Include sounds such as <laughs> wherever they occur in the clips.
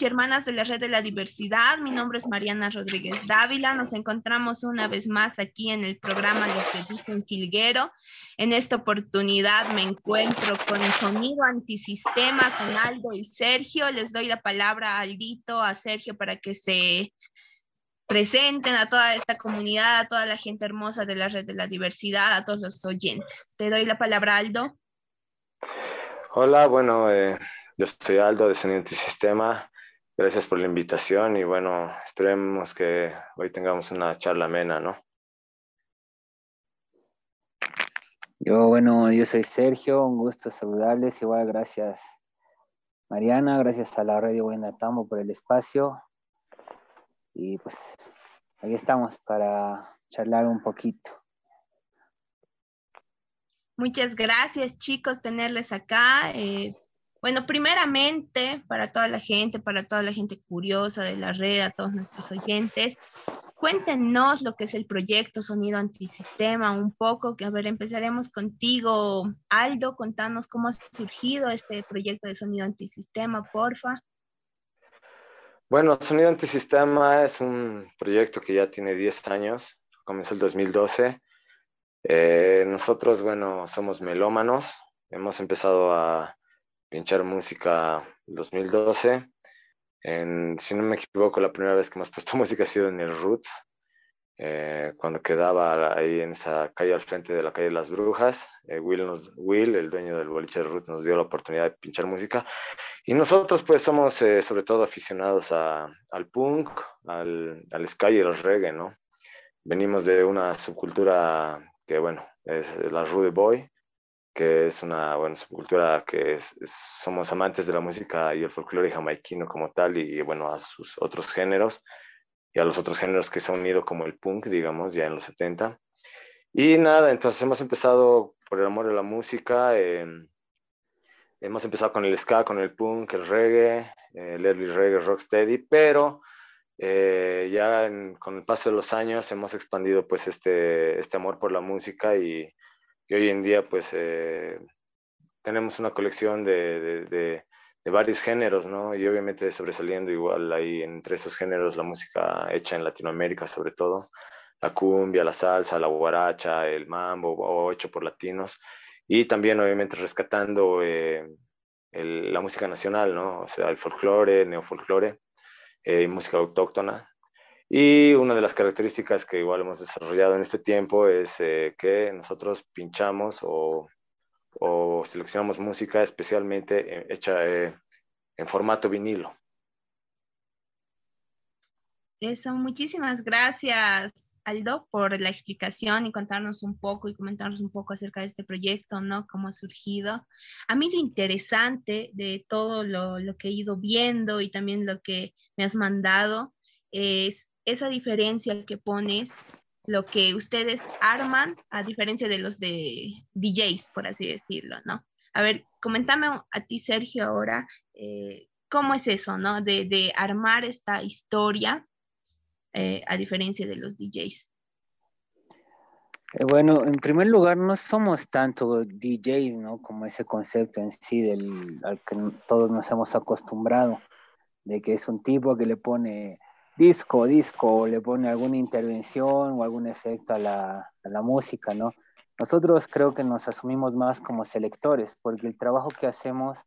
y hermanas de la Red de la Diversidad. Mi nombre es Mariana Rodríguez Dávila. Nos encontramos una vez más aquí en el programa Lo que dice un Quilguero. En esta oportunidad me encuentro con Sonido Antisistema, con Aldo y Sergio. Les doy la palabra a Aldito, a Sergio, para que se presenten a toda esta comunidad, a toda la gente hermosa de la Red de la Diversidad, a todos los oyentes. Te doy la palabra, Aldo. Hola, bueno, eh, yo soy Aldo de Sonido Antisistema. Gracias por la invitación y bueno, esperemos que hoy tengamos una charla amena, ¿no? Yo, bueno, yo soy Sergio, un gusto saludarles. Igual, gracias Mariana, gracias a la Radio Buenatamo por el espacio. Y pues ahí estamos para charlar un poquito. Muchas gracias, chicos, tenerles acá. Eh, bueno, primeramente, para toda la gente, para toda la gente curiosa de la red, a todos nuestros oyentes, cuéntenos lo que es el proyecto Sonido Antisistema, un poco, que a ver, empezaremos contigo, Aldo, contanos cómo ha surgido este proyecto de Sonido Antisistema, porfa. Bueno, Sonido Antisistema es un proyecto que ya tiene 10 años, comenzó el 2012. Eh, nosotros, bueno, somos melómanos, hemos empezado a pinchar música en 2012. si no me equivoco, la primera vez que hemos puesto <laughs> música ha sido en el Roots, eh, cuando quedaba ahí en esa calle al frente de la calle de las Brujas. Eh, Will, Will, el dueño del boliche de Roots, nos dio la oportunidad de pinchar música. Y nosotros pues somos eh, sobre todo aficionados al punk, al, al ska y al reggae, ¿no? Venimos de una subcultura que, bueno, es la Rude Boy, que es una bueno, subcultura que somos amantes de la música y el folclore jamaiquino como tal y bueno, a sus otros géneros y a los otros géneros que se han unido como el punk, digamos, ya en los 70. Y nada, entonces hemos empezado por el amor de la música, em, hemos empezado con el ska, con el punk, el reggae, el early reggae, rocksteady, pero eh, ya con el paso de los años hemos expandido pues este, este amor por la música y y hoy en día pues eh, tenemos una colección de, de, varios géneros, ¿no? Y obviamente sobresaliendo igual ahí entre esos géneros la música hecha en Latinoamérica sobre todo, la cumbia, la salsa, la guaracha, el mambo o hecho por latinos y también obviamente rescatando eh, la música nacional, ¿no? O sea, el folclore, neofolclore, eh, música autóctona, y una de las características que igual hemos desarrollado en este tiempo es eh, que nosotros pinchamos o, o, seleccionamos música especialmente eh, hecha eh, en formato vinilo. Eso, muchísimas gracias Aldo por la explicación y contarnos un poco y comentarnos un poco acerca de este proyecto, ¿no? Cómo ha surgido. A mí lo interesante de todo lo, lo que he ido viendo y también lo que me has mandado es esa diferencia que pones, lo que ustedes arman, a diferencia de los de DJs, por así decirlo, ¿no? A ver, comentame a ti, Sergio, ahora, eh, ¿cómo es eso, ¿no? De, armar esta historia eh, a diferencia de los DJs. Eh, bueno, en primer lugar, no somos tanto DJs, ¿no? Como ese concepto en sí del, al que todos nos hemos acostumbrado, de que es un tipo que le pone disco, disco, le pone alguna intervención o algún efecto a la, a la música, ¿no? Nosotros creo que nos asumimos más como selectores, porque el trabajo que hacemos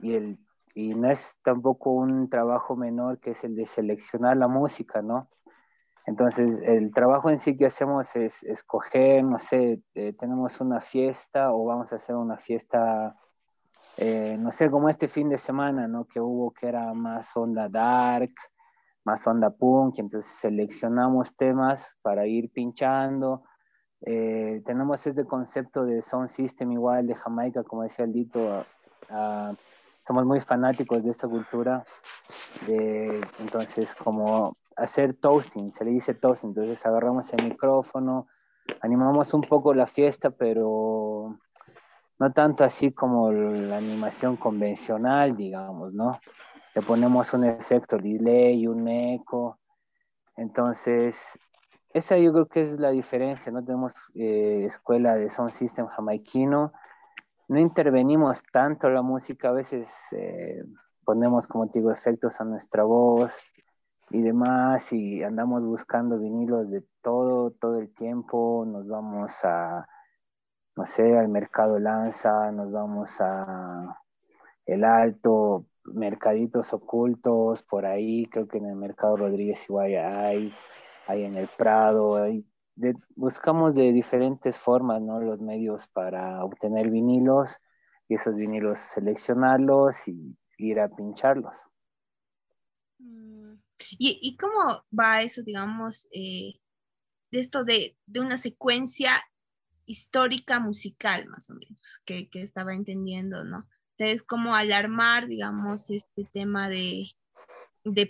y, el, y no es tampoco un trabajo menor que es el de seleccionar la música, ¿no? Entonces, el trabajo en sí que hacemos es escoger, no sé, eh, tenemos una fiesta o vamos a hacer una fiesta, eh, no sé, como este fin de semana, ¿no? Que hubo que era más onda dark, más onda punk, entonces seleccionamos temas para ir pinchando. Eh, tenemos este concepto de sound system igual de Jamaica, como decía el Dito, somos muy fanáticos de esta cultura, entonces como hacer toasting, se le dice toasting, entonces agarramos el micrófono, animamos un poco la fiesta, pero no tanto así como la animación convencional, digamos, ¿no? Le ponemos un efecto delay, un eco. Entonces, esa yo creo que es la diferencia. No tenemos eh, escuela de sound system jamaiquino. No intervenimos tanto la música. A veces, eh, ponemos, como te digo, efectos a nuestra voz y demás, y andamos buscando vinilos de todo, todo el tiempo, nos vamos a, no sé, al mercado Lanza, nos vamos a El Alto, mercaditos ocultos por ahí, creo que en el mercado Rodríguez igual hay, hay en el Prado, buscamos de diferentes formas, ¿no? Los medios para obtener vinilos y esos vinilos seleccionarlos y ir a pincharlos. Mm, ¿Y, cómo va eso, digamos, eh, de esto de, una secuencia histórica musical, más o menos, que, estaba entendiendo, ¿no? Entonces, como alarmar, digamos, este tema de,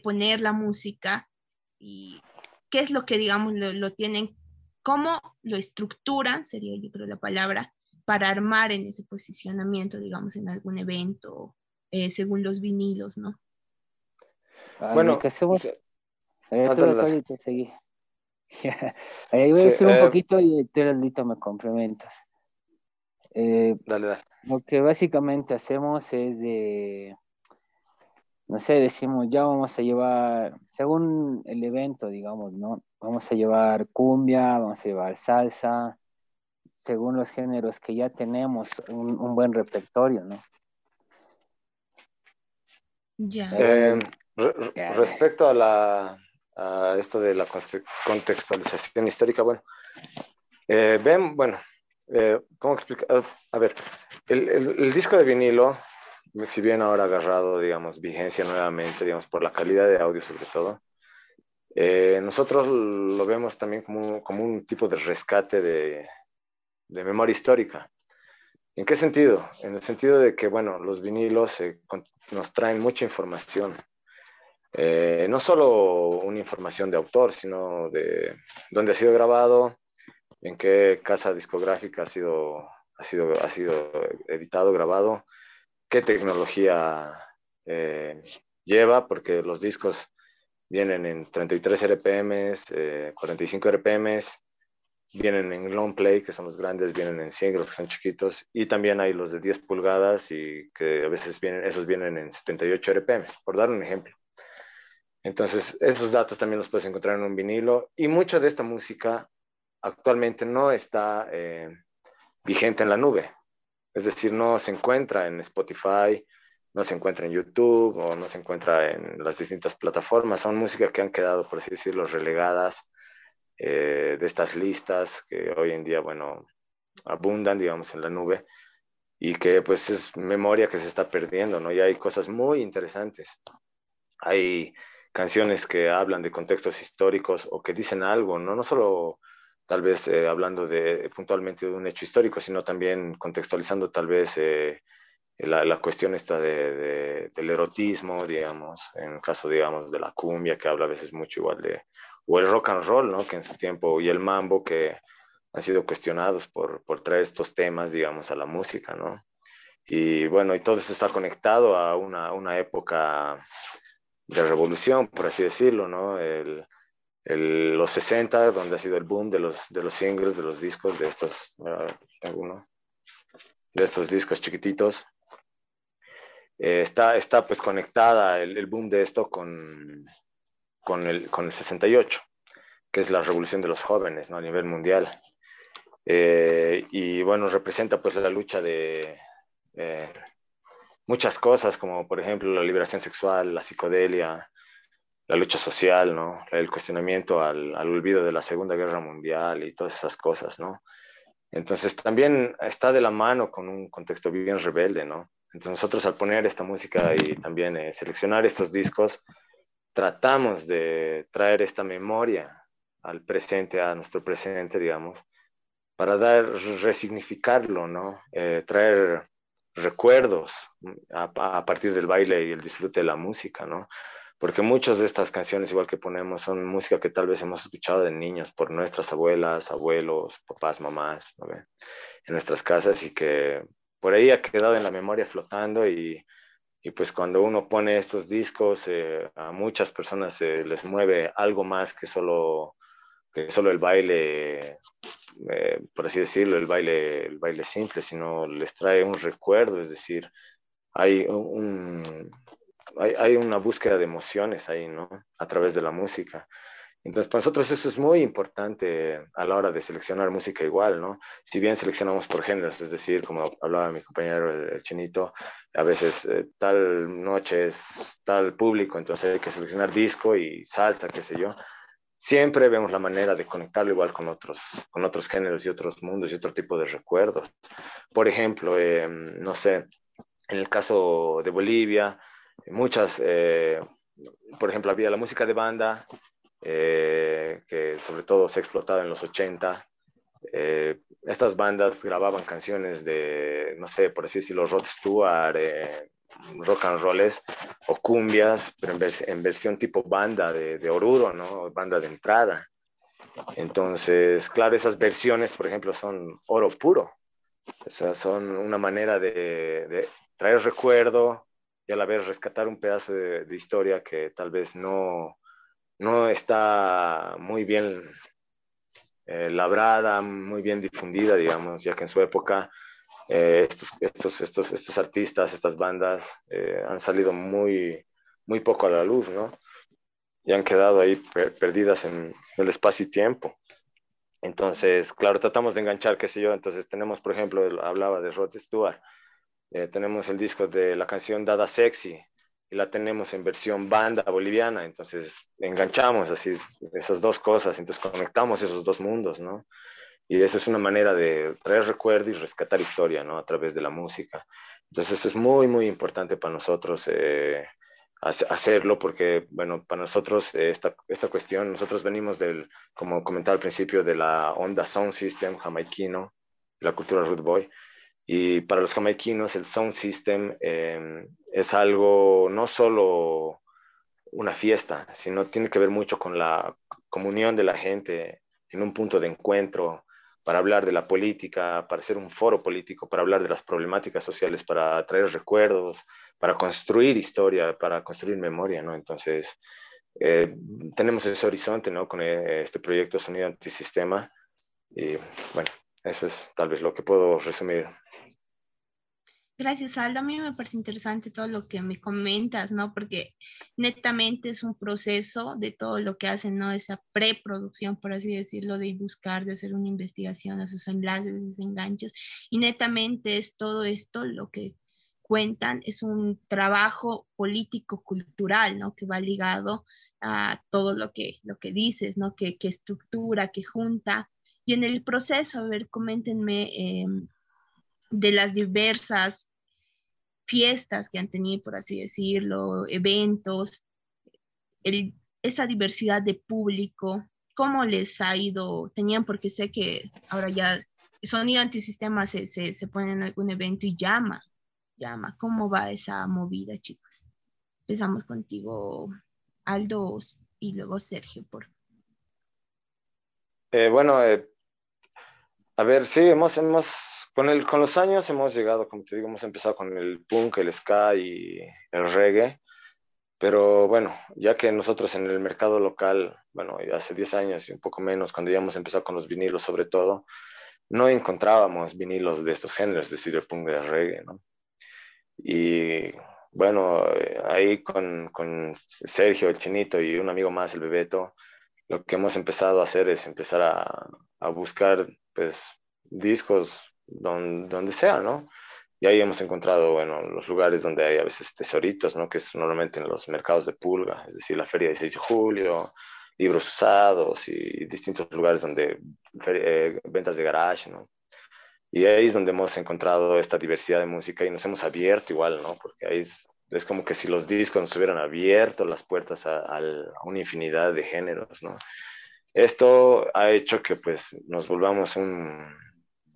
poner la música y qué es lo que, digamos, lo, tienen, cómo lo estructuran, sería yo creo la palabra, para armar en ese posicionamiento, digamos, en algún evento eh, según los vinilos, ¿no? bueno, que hacemos... Eh, te seguí. <laughs> Ahí voy a decir un eh, poquito y tú, me complementas. Eh, dale, dale. Lo que básicamente hacemos es de, no sé, decimos, ya vamos a llevar, según el evento, digamos, ¿no? Vamos a llevar cumbia, vamos a llevar salsa, según los géneros que ya tenemos, un buen repertorio, ¿no? Eh, respecto a, la, esto de la contextualización histórica, bueno, eh, ven, bueno, eh, ¿cómo explicar? A ver, el, disco de vinilo, si bien ahora agarrado, digamos, vigencia nuevamente, digamos, por la calidad de audio sobre todo, nosotros lo vemos también como, como, un tipo de rescate de, de memoria histórica. ¿En qué sentido? En el sentido de que, bueno, los vinilos nos traen mucha información. Eh, no solo una información de autor, sino de dónde ha sido grabado, en qué casa discográfica ha sido, ha sido, ha sido editado, grabado, qué tecnología eh, lleva, porque los discos vienen en 33 RPMs, 45 RPMs, vienen en long play, que son los grandes, vienen en singles, que son chiquitos, y también hay los de 10 pulgadas y que a veces vienen, esos vienen en 78 RPM, por dar un ejemplo. Entonces, esos datos también los puedes encontrar en un vinilo y mucha de esta música actualmente no está eh, vigente en la nube. Es decir, no se encuentra en Spotify, no se encuentra en YouTube o no se encuentra en las distintas plataformas. Son músicas que han quedado, por así decirlo, relegadas eh, de estas listas que hoy en día, bueno, abundan, digamos, en la nube y que pues es memoria que se está perdiendo, ¿no? Y hay cosas muy interesantes. Hay canciones que hablan de contextos históricos o que dicen algo, ¿no? No solo tal vez eh, hablando de puntualmente de un hecho histórico, sino también contextualizando tal vez eh, la, la, cuestión esta de, del erotismo, digamos, en el caso, digamos, de la cumbia, que habla a veces mucho igual de, o el rock and roll, ¿no? Que en su tiempo, y el mambo, que han sido cuestionados por, por traer estos temas, digamos, a la música, ¿no? Y bueno, y todo esto está conectado a una, una época de revolución, por así decirlo, ¿no? El, el, los 60, donde ha sido el boom de los, de los singles, de los discos, de estos, uh, de estos discos chiquititos. Eh, está, está pues conectada el, el, boom de esto con, con el, con el 68, que es la revolución de los jóvenes ¿no? a nivel mundial. Eh, y bueno, representa pues la lucha de eh, muchas cosas, como por ejemplo la liberación sexual, la psicodelia, la lucha social, ¿no? El cuestionamiento al, al, olvido de la Segunda Guerra Mundial y todas esas cosas, ¿no? Entonces también está de la mano con un contexto bien rebelde, ¿no? Entonces nosotros al poner esta música y también eh, seleccionar estos discos, tratamos de traer esta memoria al presente, a nuestro presente, digamos, para dar, resignificarlo, ¿no? Eh, traer recuerdos a, partir del baile y el disfrute de la música, ¿no? Porque muchas de estas canciones, igual que ponemos, son música que tal vez hemos escuchado de niños por nuestras abuelas, abuelos, papás, mamás, ¿no? en nuestras casas y que por ahí ha quedado en la memoria flotando y, y pues cuando uno pone estos discos, eh, a muchas personas les mueve algo más que solo, que solo el baile, eh, por así decirlo, el baile, el baile simple, sino les trae un recuerdo, es decir, hay un, hay, hay, una búsqueda de emociones ahí, ¿no? A través de la música. Entonces, para nosotros eso es muy importante a la hora de seleccionar música igual, ¿no? Si bien seleccionamos por géneros, es decir, como hablaba mi compañero el, Chinito, a veces eh, tal noche es tal público, entonces hay que seleccionar disco y salsa, qué sé yo. Siempre vemos la manera de conectarlo igual con otros, con otros géneros y otros mundos y otro tipo de recuerdos. Por ejemplo, em, no sé, en el caso de Bolivia, muchas, eh, por ejemplo, había la música de banda, eh, que sobre todo se ha explotado en los 80. Eh, estas bandas grababan canciones de, no sé, por así decirlo, Rod Stewart, rock and rolls o cumbias, pero en, versión tipo banda de, de, Oruro, ¿no? Banda de entrada. Entonces, claro, esas versiones, por ejemplo, son oro puro. O sea, son una manera de traer recuerdo y a la vez rescatar un pedazo de, historia que tal vez no, no está muy bien eh, labrada, muy bien difundida, digamos, ya que en su época eh, estos, estos, estos, artistas, estas bandas eh, han salido muy, muy poco a la luz, ¿no? Y han quedado ahí perdidas en el espacio y tiempo. Entonces, claro, tratamos de enganchar, qué sé yo, entonces tenemos, por ejemplo, hablaba de Rod Stewart, tenemos el disco de la canción Dada Sexy, y la tenemos en versión banda boliviana, entonces enganchamos así esas dos cosas, entonces conectamos esos dos mundos, ¿no? Y esa es una manera de traer recuerdo y rescatar historia, ¿no? A través de la música. Entonces eso es muy, muy importante para nosotros eh, hacerlo porque, bueno, para nosotros eh, esta, esta cuestión, nosotros venimos del, como comentaba al principio, de la onda Sound System jamaiquino, la cultura root boy, y para los jamaiquinos el sound system em, es algo no solo una fiesta, sino tiene que ver mucho con la comunión de la gente en un punto de encuentro para hablar de la política, para hacer un foro político, para hablar de las problemáticas sociales, para traer recuerdos, para construir historia, para construir memoria, ¿no? Entonces, eh, tenemos ese horizonte, ¿no? Con eh, este proyecto Sonido Antisistema. Y bueno, eso es tal vez lo que puedo resumir Gracias, Aldo. A mí me parece interesante todo lo que me comentas, ¿no? Porque netamente es un proceso de todo lo que hacen, ¿no? Esa preproducción, por así decirlo, de buscar, de hacer una investigación, esos enlaces, esos enganches. Y netamente es todo esto lo que cuentan, es un trabajo político-cultural, ¿no? Que va ligado a todo lo que, lo que dices, ¿no? Que, que estructura, que junta. Y en el proceso, a ver, coméntenme. Eh, de las diversas fiestas que han tenido, por así decirlo, eventos, esa diversidad de público, ¿cómo les ha ido? Tenían, porque sé que ahora ya Sonido Antisistema se, se, se pone en algún evento y llama, llama. ¿Cómo va esa movida, chicos? Empezamos contigo, Aldo, y luego Sergio, por eh, bueno, eh, a ver, sí, hemos, hemos con, el, con los años hemos llegado, como te digo, hemos empezado con el punk, el ska y el reggae, pero bueno, ya que nosotros en el mercado local, bueno, hace 10 años y un poco menos, cuando ya hemos empezado con los vinilos sobre todo, no encontrábamos vinilos de estos géneros, es decir, punk el reggae, ¿no? Y bueno, ahí con, con Sergio, el Chinito y un amigo más, el Bebeto, lo que hemos empezado a hacer es empezar a, a buscar pues discos donde, sea, ¿no? Y ahí hemos encontrado, bueno, los lugares donde hay a veces tesoritos, ¿no? Que es normalmente en los mercados de pulga, es decir, la feria de 6 de julio, libros usados y distintos lugares donde, eh, ventas de garage, ¿no? Y ahí es donde hemos encontrado esta diversidad de música y nos hemos abierto igual, ¿no? Porque ahí es, es como que si los discos nos hubieran abierto las puertas a, a, una infinidad de géneros, ¿no? Esto ha hecho que pues nos volvamos un,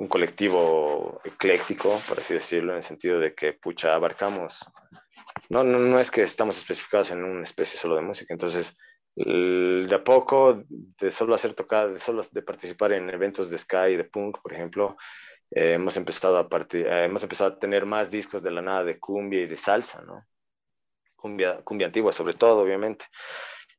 un colectivo ecléctico, por así decirlo, en el sentido de que, pucha, abarcamos, no, no, no es que estamos especificados en una especie solo de música, entonces, de a poco, de solo hacer tocar, de solo de participar en eventos de Sky, de punk, por ejemplo, eh, hemos, empezado a eh, hemos empezado a tener más discos de la nada de cumbia y de salsa, ¿no? Cumbia, cumbia antigua sobre todo, obviamente.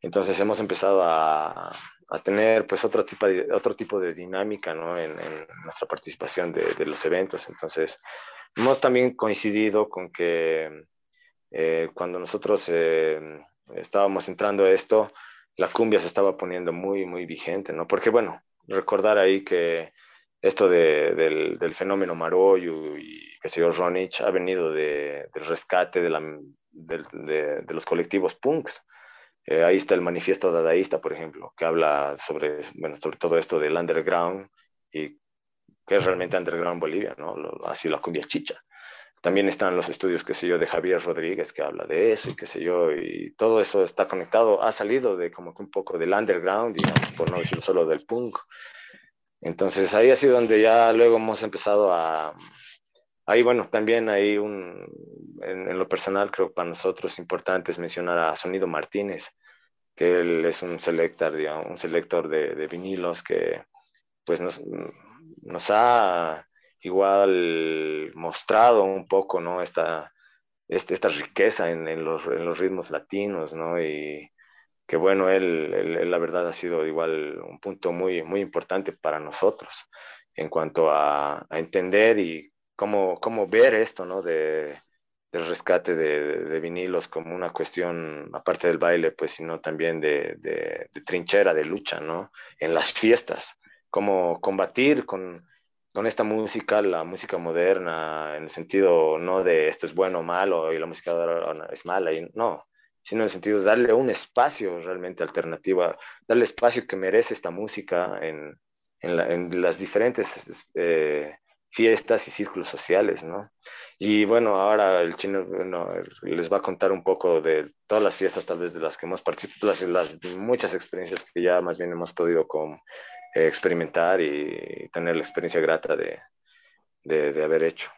Entonces hemos empezado a, a tener pues otro tipo de, otro tipo de dinámica ¿no? en, nuestra participación de, los eventos. Entonces, hemos también coincidido con que Eh, cuando nosotros eh, estábamos entrando a esto, la cumbia se estaba poniendo muy, muy vigente, ¿no? Porque, bueno, recordar ahí que esto del, del, fenómeno Maroyu y que señor Ronich ha venido de, del rescate de, la, de, los colectivos punks. Eh, ahí está el manifiesto dadaísta, por ejemplo, que habla sobre, bueno, sobre todo esto del underground y que es realmente underground Bolivia, ¿no? Así la cumbia chicha. También están los estudios, qué sé yo, de Javier Rodríguez, que habla de eso y qué sé yo, y todo eso está conectado, ha salido de como que un poco del underground, digamos, por no decir solo del punk. Entonces ahí ha sido donde ya luego hemos empezado a... Ahí, bueno, también hay un, en, lo personal, creo para nosotros importante mencionar a Sonido Martínez, que él es un selector, digamos, un selector de, vinilos que pues nos, nos ha igual mostrado un poco, ¿no? Esta, este, esta riqueza en, en, los, en, los, ritmos latinos, ¿no? Y que bueno, él, él, la verdad ha sido igual un punto muy, muy importante para nosotros en cuanto a, a entender y cómo, cómo ver esto, ¿no? De, del rescate de, de, vinilos como una cuestión, aparte del baile, pues, sino también de, de, de trinchera, de lucha, ¿no? En las fiestas, cómo combatir con con esta música, la música moderna, en el sentido no de esto es bueno o malo y la música es mala, y no, sino en el sentido de darle un espacio realmente alternativo, darle espacio que merece esta música en, en, las diferentes eh, fiestas y círculos sociales, ¿no? Y bueno, ahora el chino les va a contar un poco de todas las fiestas, tal vez de las que hemos participado, las, muchas experiencias que ya más bien hemos podido con, experimentar y tener la experiencia grata de, de, haber hecho.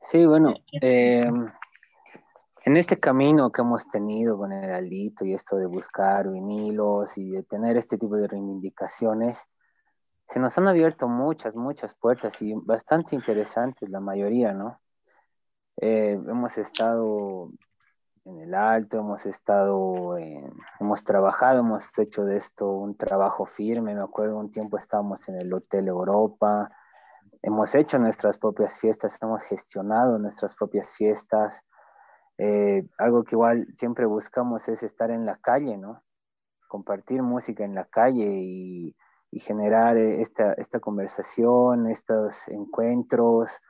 Sí, bueno, eh, en este camino que hemos tenido con el Aldito y esto de buscar vinilos y de tener este tipo de reivindicaciones, se nos han abierto muchas, muchas puertas y bastante interesantes la mayoría, ¿no? Eh, hemos estado en el alto, hemos estado, hemos trabajado, hemos hecho de esto un trabajo firme. Me acuerdo un tiempo estábamos en el Hotel Europa, hemos hecho nuestras propias fiestas, hemos gestionado nuestras propias fiestas. Eh, algo que igual siempre buscamos es estar en la calle, ¿no? Compartir música en la calle y, y generar esta, esta conversación, estos encuentros,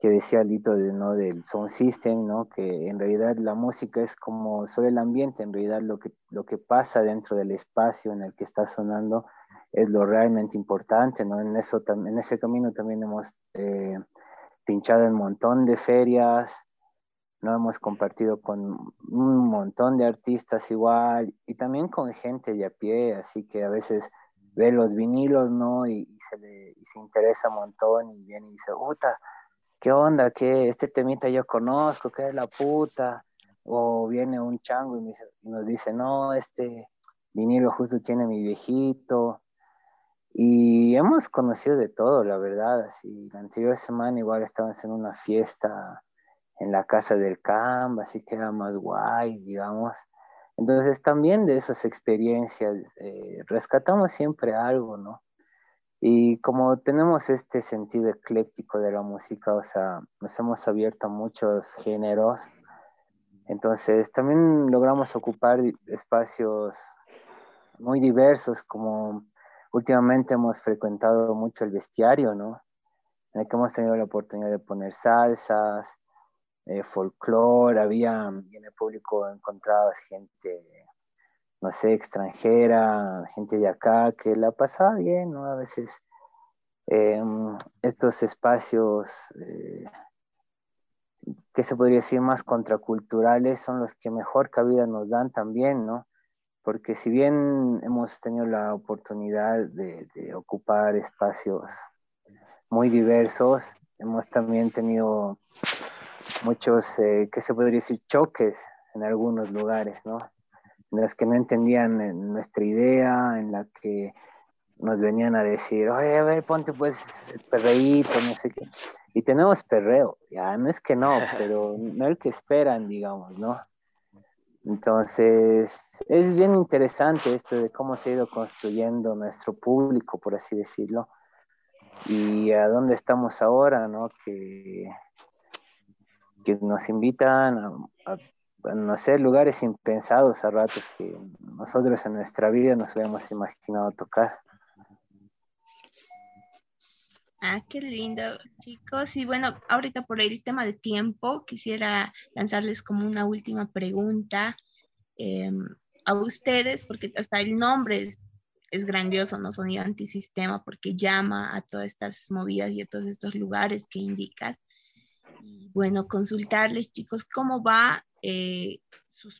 que decía Lito de, ¿no? del sound system, ¿no? que en realidad la música es como sobre el ambiente, en realidad lo que, lo que pasa dentro del espacio en el que está sonando es lo realmente importante, ¿no? en, eso, en ese camino también hemos eh, pinchado un montón de ferias, no hemos compartido con un montón de artistas igual y también con gente de a pie, así que a veces ve los vinilos, ¿no? Y, se, le, y se interesa un montón y viene y dice, puta, ¿qué onda? ¿Qué? Este temita yo conozco, ¿qué es la puta? O viene un chango y, nos dice, no, este vinilo justo tiene mi viejito. Y hemos conocido de todo, la verdad. Así, la anterior semana igual estábamos en una fiesta en la casa del camp, así que era más guay, digamos. Entonces también de esas experiencias eh, rescatamos siempre algo, ¿no? Y como tenemos este sentido ecléctico de la música, o sea, nos hemos abierto a muchos géneros, entonces también logramos ocupar espacios muy diversos, como últimamente hemos frecuentado mucho el bestiario, ¿no? En el que hemos tenido la oportunidad de poner salsas, eh, folclore, había, en el público encontrabas gente no sé, extranjera, gente de acá, que la pasaba bien, ¿no? A veces em, estos espacios eh, que se podría decir más contraculturales son los que mejor cabida nos dan también, ¿no? Porque si bien hemos tenido la oportunidad de, ocupar espacios muy diversos, hemos también tenido muchos, eh, ¿qué se podría decir? Choques en algunos lugares, ¿no? en las que no entendían eh, nuestra idea, en la que nos venían a decir, oye, a ver, ponte pues el perreíto, no sé qué. Y tenemos perreo, ya no es que no, <laughs> pero no el que esperan, digamos, ¿no? Entonces, es bien interesante esto de cómo se ha ido construyendo nuestro público, por así decirlo, y a dónde estamos ahora, ¿no? Que que nos invitan a, a conocer lugares impensados a ratos que nosotros en nuestra vida nos habíamos imaginado tocar. Ah, qué lindo, chicos. Y bueno, ahorita por el tema de tiempo, quisiera lanzarles como una última pregunta em, a ustedes, porque hasta el nombre es, es grandioso, ¿no? Sonido antisistema, porque llama a todas estas movidas y a todos estos lugares que indicas. Y bueno, consultarles, chicos, cómo va eh, su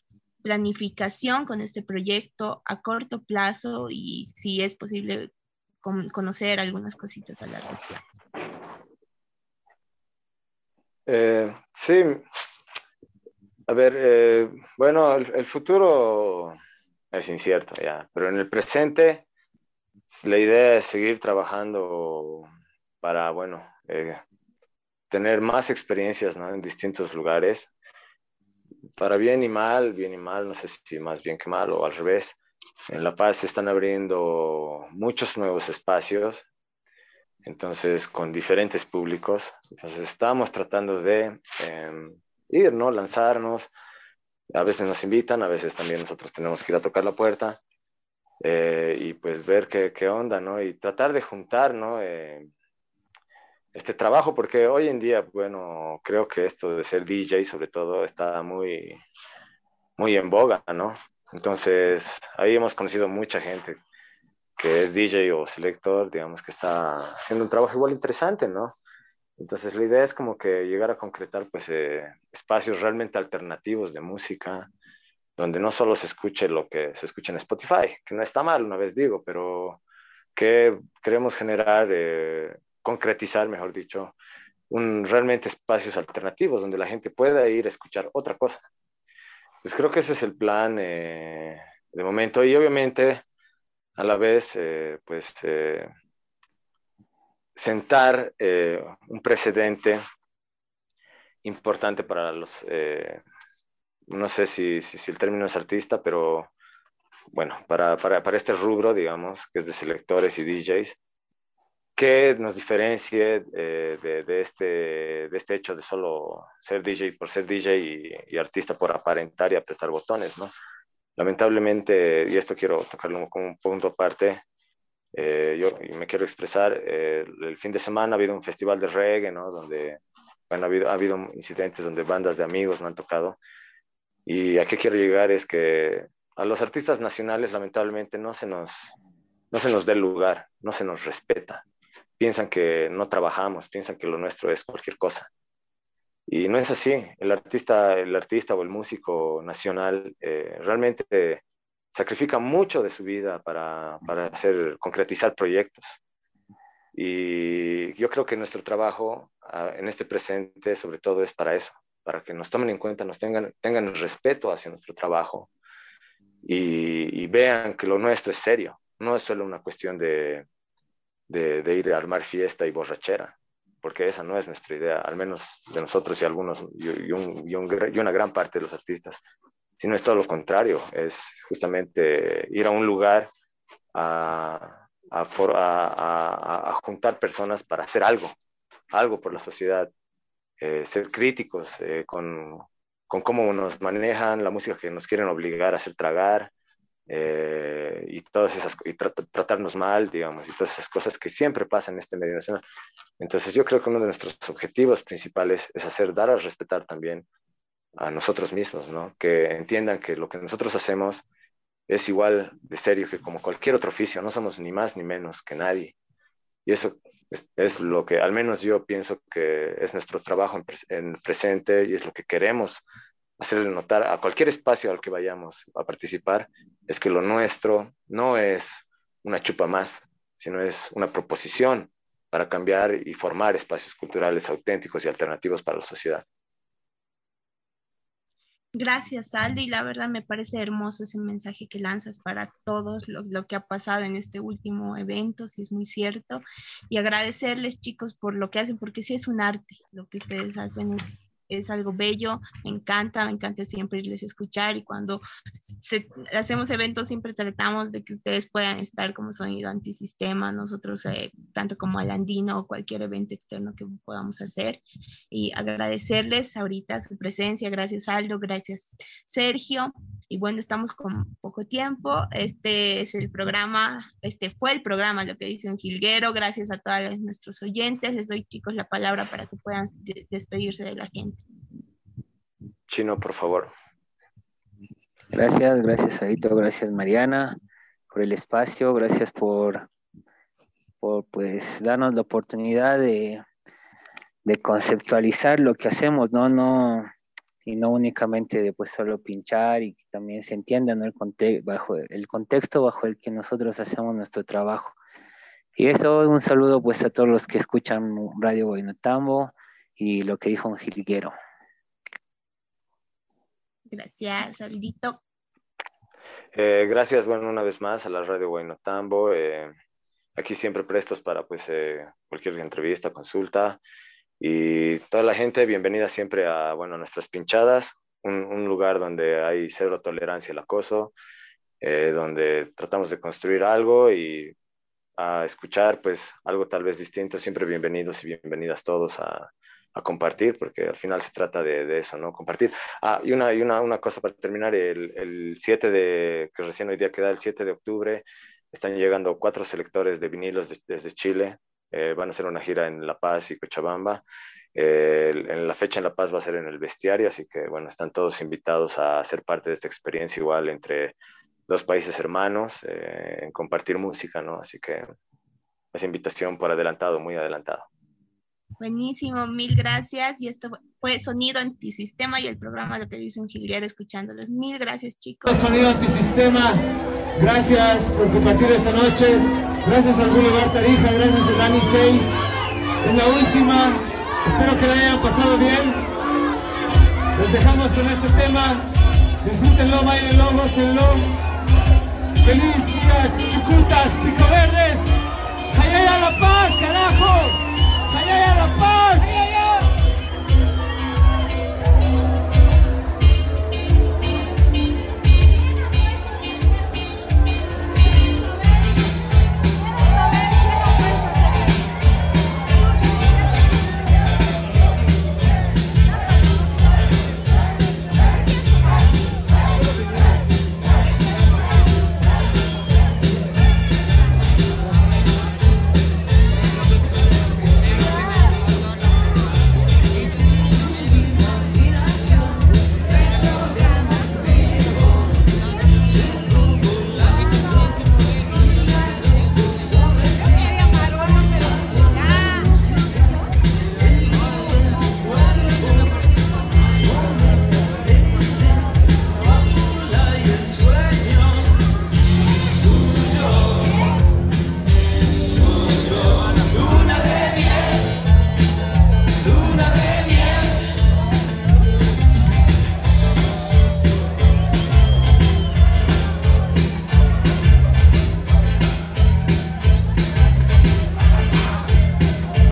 planificación con este proyecto a corto plazo y si es posible conocer algunas cositas a largo plazo. Eh, sí, a ver, eh, bueno, el, futuro es incierto ya, pero en el presente la idea es seguir trabajando para, bueno, tener más experiencias en distintos lugares, para bien y mal, bien y mal, no sé si más bien que mal o al revés. En La Paz se están abriendo muchos nuevos espacios, entonces con diferentes públicos. Entonces estamos tratando de em, ir, ¿no? Lanzarnos. A veces nos invitan, a veces también nosotros tenemos que ir a tocar la puerta eh, y pues ver qué, qué, onda, ¿no? Y tratar de juntar, ¿no? Eh, este trabajo, porque hoy en día, bueno, creo que esto de ser DJ sobre todo está muy, muy en boga, ¿no? Entonces, ahí hemos conocido mucha gente que es DJ o selector, digamos, que está haciendo un trabajo igual interesante, ¿no? Entonces, la idea es como que llegar a concretar, pues, eh, espacios realmente alternativos de música, donde no solo se escuche lo que se escucha en Spotify, que no está mal, una vez digo, pero que queremos generar, eh, concretizar, mejor dicho, un, realmente espacios alternativos donde la gente pueda ir a escuchar otra cosa. Pues creo que ese es el plan eh, de momento y obviamente a la vez, eh, pues, eh, sentar un precedente importante para los, no sé si, si, el término es artista, pero bueno, para, para, para este rubro, digamos, que es de selectores y DJs, que nos diferencie eh, de, este, de este hecho de solo ser DJ por ser DJ y, artista por aparentar y apretar botones, ¿no? Lamentablemente, y esto quiero tocarlo como un punto aparte, eh, yo me quiero expresar, eh, el fin de semana ha habido un festival de reggae, ¿no? Donde bueno, ha, habido, ha habido incidentes donde bandas de amigos me han tocado. Y a qué quiero llegar es que a los artistas nacionales lamentablemente no se nos, no se nos dé lugar, no se nos respeta piensan que no trabajamos, piensan que lo nuestro es cualquier cosa. Y no es así. El artista, el artista o el músico nacional eh, realmente sacrifica mucho de su vida para, para hacer, concretizar proyectos. Y yo creo que nuestro trabajo ah, en este presente, sobre todo, es para eso, para que nos tomen en cuenta, nos tengan, tengan respeto hacia nuestro trabajo y, y vean que lo nuestro es serio. No es solo una cuestión de, de, ir a armar fiesta y borrachera, porque esa no es nuestra idea, al menos de nosotros y algunos, y, una gran parte de los artistas, sino es todo lo contrario, es justamente ir a un lugar a, a, juntar personas para hacer algo, algo por la sociedad, eh, ser críticos eh, con, con cómo nos manejan la música que nos quieren obligar a hacer tragar, eh, y todas esas y tratarnos mal, digamos, y todas esas cosas que siempre pasan en este medio nacional. Entonces yo creo que uno de nuestros objetivos principales es hacer dar a respetar también a nosotros mismos, ¿no? Que entiendan que lo que nosotros hacemos es igual de serio que como cualquier otro oficio, no somos ni más ni menos que nadie. Y eso es, lo que al menos yo pienso que es nuestro trabajo en, en presente y es lo que queremos hacerle notar a cualquier espacio al que vayamos a participar, es que lo nuestro no es una chupa más, sino es una proposición para cambiar y formar espacios culturales auténticos y alternativos para la sociedad. Gracias, Aldo, y la verdad me parece hermoso ese mensaje que lanzas para todos, lo, lo, que ha pasado en este último evento, si es muy cierto, y agradecerles, chicos, por lo que hacen, porque sí es un arte, lo que ustedes hacen es es algo bello, me encanta, me encanta siempre irles a escuchar y cuando hacemos eventos siempre tratamos de que ustedes puedan estar como sonido antisistema, nosotros eh, tanto como Alandino o cualquier evento externo que podamos hacer y agradecerles ahorita su presencia, gracias Aldo, gracias Sergio y bueno, estamos con poco tiempo, este es el programa, este fue el programa, lo que dice un jilguero, gracias a todos nuestros oyentes, les doy chicos la palabra para que puedan despedirse de la gente. Chino, por favor. Gracias, gracias Aito, gracias Mariana por el espacio, gracias por, por pues darnos la oportunidad de, de conceptualizar lo que hacemos, ¿no? No, y no únicamente de pues solo pinchar y que también se entienda ¿no? el, bajo, el contexto bajo el que nosotros hacemos nuestro trabajo. Y eso, un saludo pues a todos los que escuchan Radio Boinatambo y lo que dijo un jilguero. Gracias, Aldito. Eh, gracias, bueno, una vez más a la Radio Guaynotambo. Eh, aquí siempre prestos para pues eh, cualquier entrevista, consulta. Y toda la gente, bienvenida siempre a, bueno, nuestras pinchadas, un, lugar donde hay cero tolerancia al acoso, donde tratamos de construir algo y a escuchar pues algo tal vez distinto. Siempre bienvenidos y bienvenidas todos a, a compartir, porque al final se trata de, de, eso, ¿no? Compartir. Ah, y una, y una, una cosa para terminar, el, el 7 de, que recién hoy día queda el 7 de octubre, están llegando cuatro selectores de vinilos desde Chile, eh, van a hacer una gira en La Paz y Cochabamba. Eh, en la fecha en La Paz va a ser en el bestiario, así que bueno, están todos invitados a ser parte de esta experiencia igual entre dos países hermanos, eh, en compartir música, ¿no? Así que esa invitación por adelantado, muy adelantado. Buenísimo, mil gracias. Y esto fue Sonido Antisistema y el programa Lo que dice un jilguero escuchándoles. Mil gracias, chicos. Sonido Antisistema, gracias por compartir esta noche. Gracias al Boulevard Tarija, gracias a Dani 6. Es la última. Espero que la hayan pasado bien. Les dejamos con este tema. Disfrútenlo, bailenlo, gócenlo. Feliz día, chucutas, pico verdes. ¡Allá la paz, carajo! querer aí, paz.